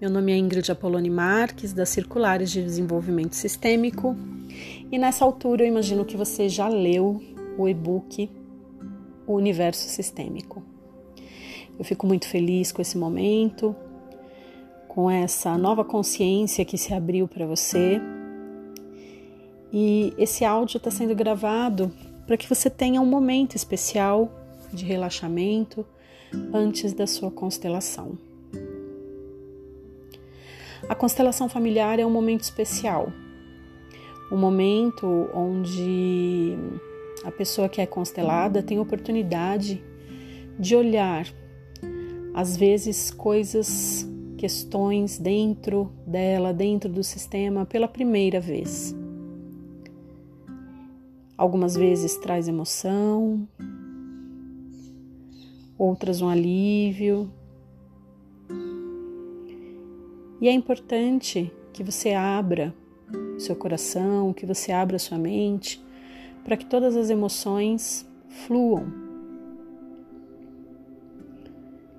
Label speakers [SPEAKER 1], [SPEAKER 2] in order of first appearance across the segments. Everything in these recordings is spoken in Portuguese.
[SPEAKER 1] Meu nome é Ingrid Apoloni Marques, das Circulares de Desenvolvimento Sistêmico, e nessa altura eu imagino que você já leu o e-book O Universo Sistêmico. Eu fico muito feliz com esse momento, com essa nova consciência que se abriu para você. E esse áudio está sendo gravado para que você tenha um momento especial de relaxamento antes da sua constelação. A constelação familiar é um momento especial, um momento onde a pessoa que é constelada tem oportunidade de olhar, às vezes, coisas, questões dentro dela, dentro do sistema, pela primeira vez. Algumas vezes traz emoção, outras um alívio. E é importante que você abra seu coração, que você abra sua mente, para que todas as emoções fluam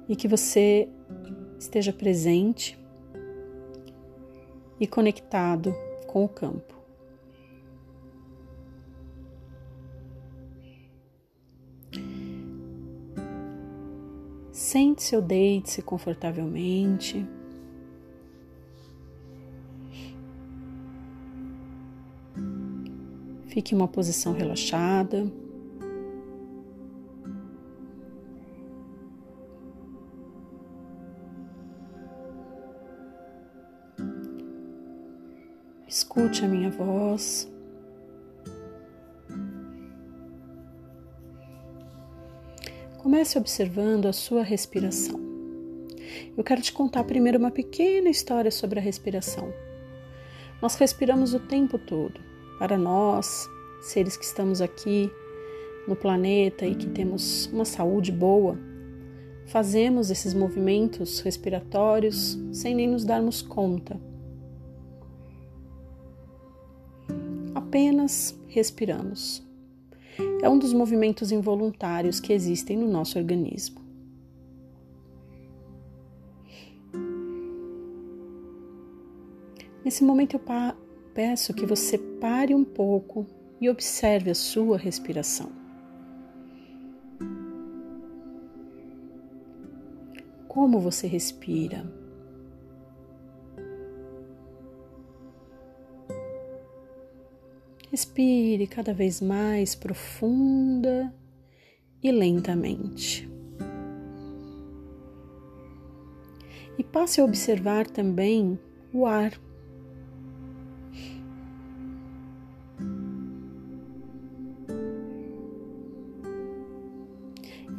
[SPEAKER 1] e que você esteja presente e conectado com o campo. Sente-se ou deite-se confortavelmente. Fique em uma posição relaxada. Escute a minha voz. Comece observando a sua respiração. Eu quero te contar primeiro uma pequena história sobre a respiração. Nós respiramos o tempo todo. Para nós, seres que estamos aqui no planeta e que temos uma saúde boa, fazemos esses movimentos respiratórios sem nem nos darmos conta. Apenas respiramos é um dos movimentos involuntários que existem no nosso organismo. Nesse momento eu peço que você pare um pouco e observe a sua respiração. Como você respira? Respire cada vez mais profunda e lentamente. E passe a observar também o ar.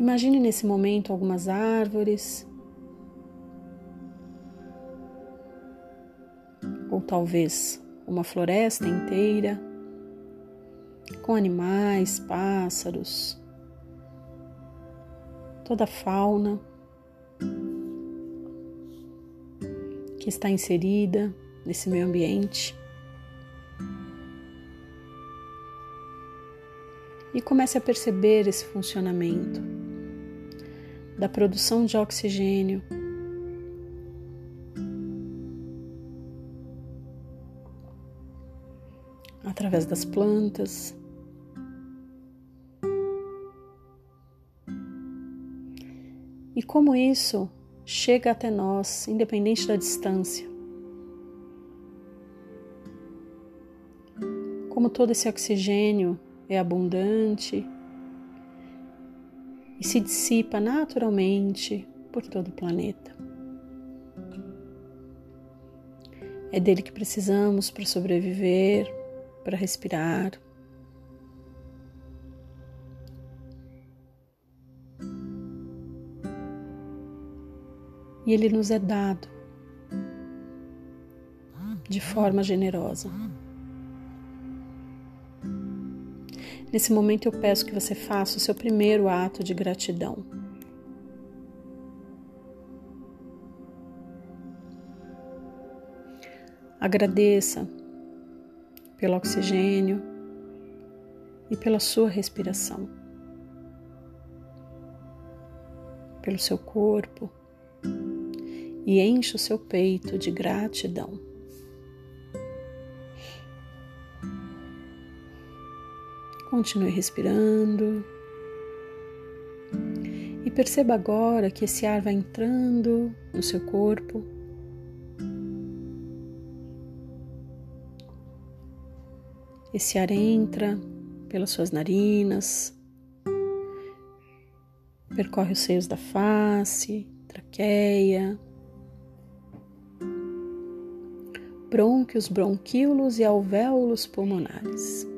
[SPEAKER 1] Imagine nesse momento algumas árvores, ou talvez uma floresta inteira. Com animais, pássaros, toda a fauna. Que está inserida nesse meio ambiente. E comece a perceber esse funcionamento da produção de oxigênio. Através das plantas, e como isso chega até nós, independente da distância. Como todo esse oxigênio é abundante e se dissipa naturalmente por todo o planeta. É dele que precisamos para sobreviver, para respirar. e ele nos é dado de forma generosa. Nesse momento eu peço que você faça o seu primeiro ato de gratidão. Agradeça pelo oxigênio e pela sua respiração, pelo seu corpo e enche o seu peito de gratidão. Continue respirando. E perceba agora que esse ar vai entrando no seu corpo. Esse ar entra pelas suas narinas, percorre os seios da face, traqueia, brônquios, bronquíolos e alvéolos pulmonares.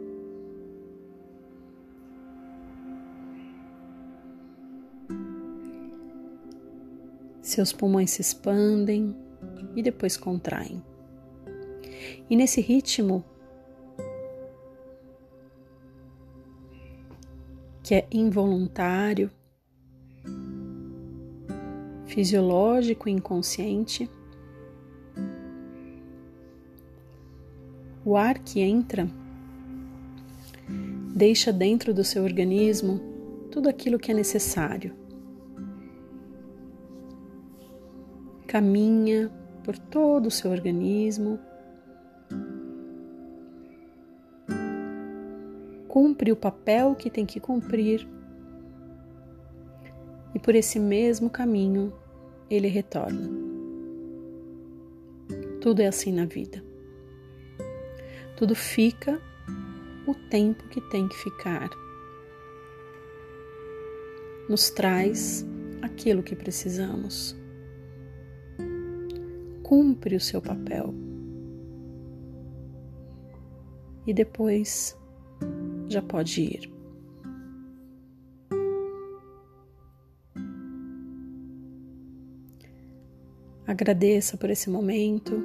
[SPEAKER 1] Seus pulmões se expandem e depois contraem. E nesse ritmo, que é involuntário, fisiológico e inconsciente, o ar que entra deixa dentro do seu organismo tudo aquilo que é necessário. Caminha por todo o seu organismo cumpre o papel que tem que cumprir e por esse mesmo caminho ele retorna. Tudo é assim na vida. Tudo fica o tempo que tem que ficar. Nos traz aquilo que precisamos. Cumpre o seu papel. E depois já pode ir. Agradeça por esse momento.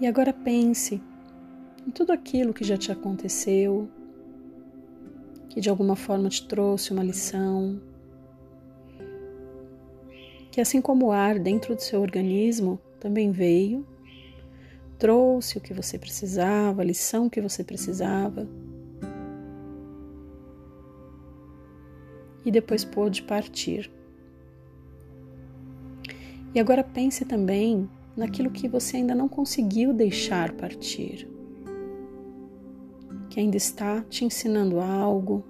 [SPEAKER 1] E agora pense em tudo aquilo que já te aconteceu, que de alguma forma te trouxe uma lição, que assim como o ar dentro do seu organismo também veio, trouxe o que você precisava, a lição que você precisava, e depois pôde partir. E agora pense também naquilo que você ainda não conseguiu deixar partir, que ainda está te ensinando algo,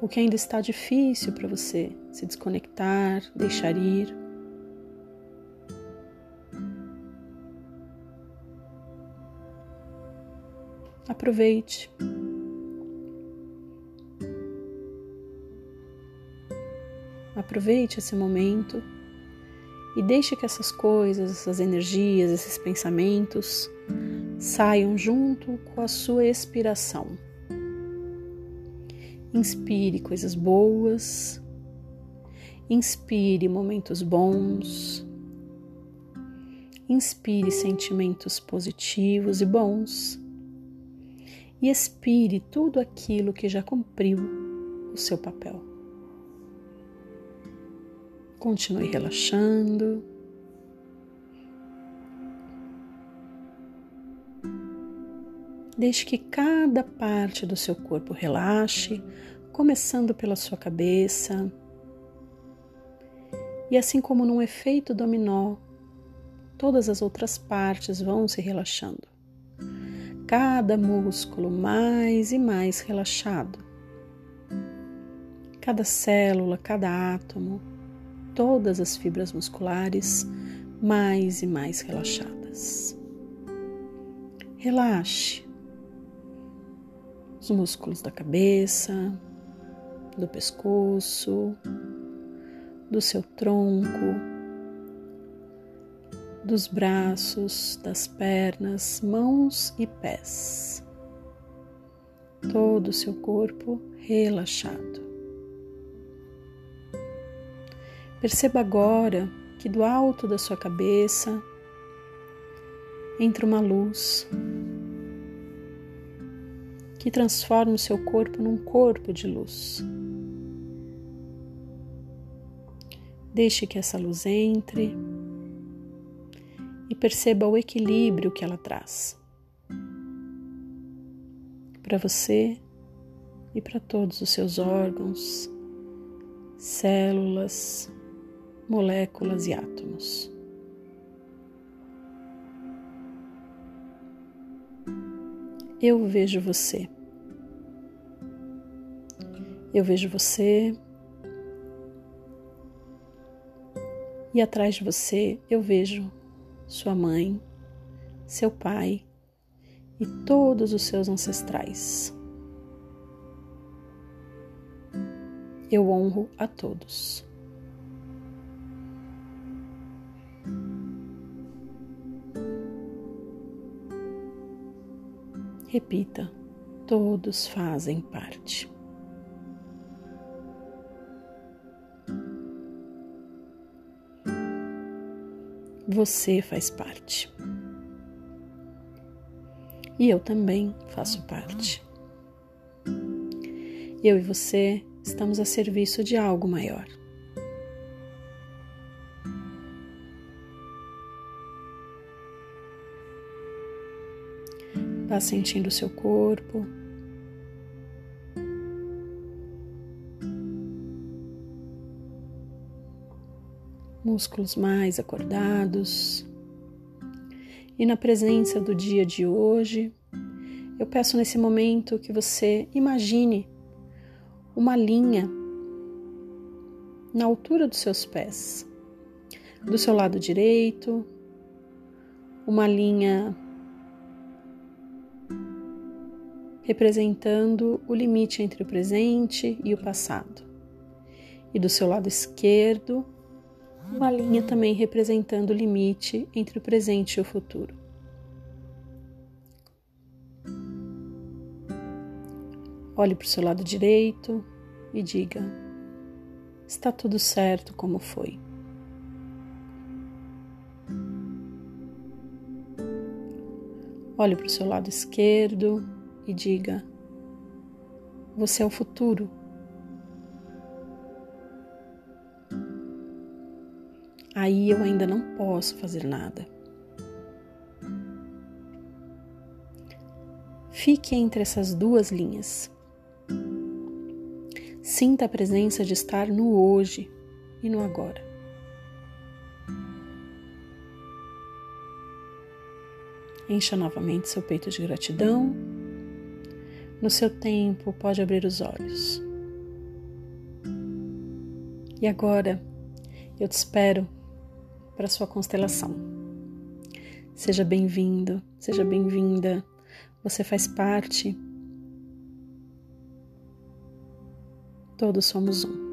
[SPEAKER 1] o que ainda está difícil para você se desconectar, deixar ir. Aproveite. Aproveite esse momento e deixe que essas coisas, essas energias, esses pensamentos saiam junto com a sua expiração. Inspire coisas boas, inspire momentos bons, inspire sentimentos positivos e bons e expire tudo aquilo que já cumpriu o seu papel. Continue relaxando. Deixe que cada parte do seu corpo relaxe, começando pela sua cabeça. E assim como num efeito dominó, todas as outras partes vão se relaxando cada músculo mais e mais relaxado, cada célula, cada átomo, todas as fibras musculares mais e mais relaxadas. Relaxe os músculos da cabeça, do pescoço, do seu tronco, dos braços, das pernas, mãos e pés. Todo o seu corpo relaxado. Perceba agora que do alto da sua cabeça entra uma luz que transforma o seu corpo num corpo de luz. Deixe que essa luz entre e perceba o equilíbrio que ela traz. para você e para todos os seus órgãos, células, moléculas e átomos. Eu vejo você. Eu vejo você. E atrás de você eu vejo sua mãe, seu pai e todos os seus ancestrais. Eu honro a todos. Repita, todos fazem parte. Você faz parte. E eu também faço parte. Eu e você estamos a serviço de algo maior. Vá sentindo o seu corpo. Músculos mais acordados. E na presença do dia de hoje, eu peço nesse momento que você imagine uma linha na altura dos seus pés, do seu lado direito, uma linha representando o limite entre o presente e o passado. E do seu lado esquerdo, uma linha também representando o limite entre o presente e o futuro. Olhe para o seu lado direito e diga: está tudo certo como foi. Olhe para o seu lado esquerdo e diga: Você é o futuro. Aí eu ainda não posso fazer nada. Fique entre essas duas linhas. Sinta a presença de estar no hoje e no agora. Encha novamente seu peito de gratidão no seu tempo, pode abrir os olhos. E agora eu te espero para sua constelação. Seja bem-vindo, seja bem-vinda. Você faz parte. Todos somos um.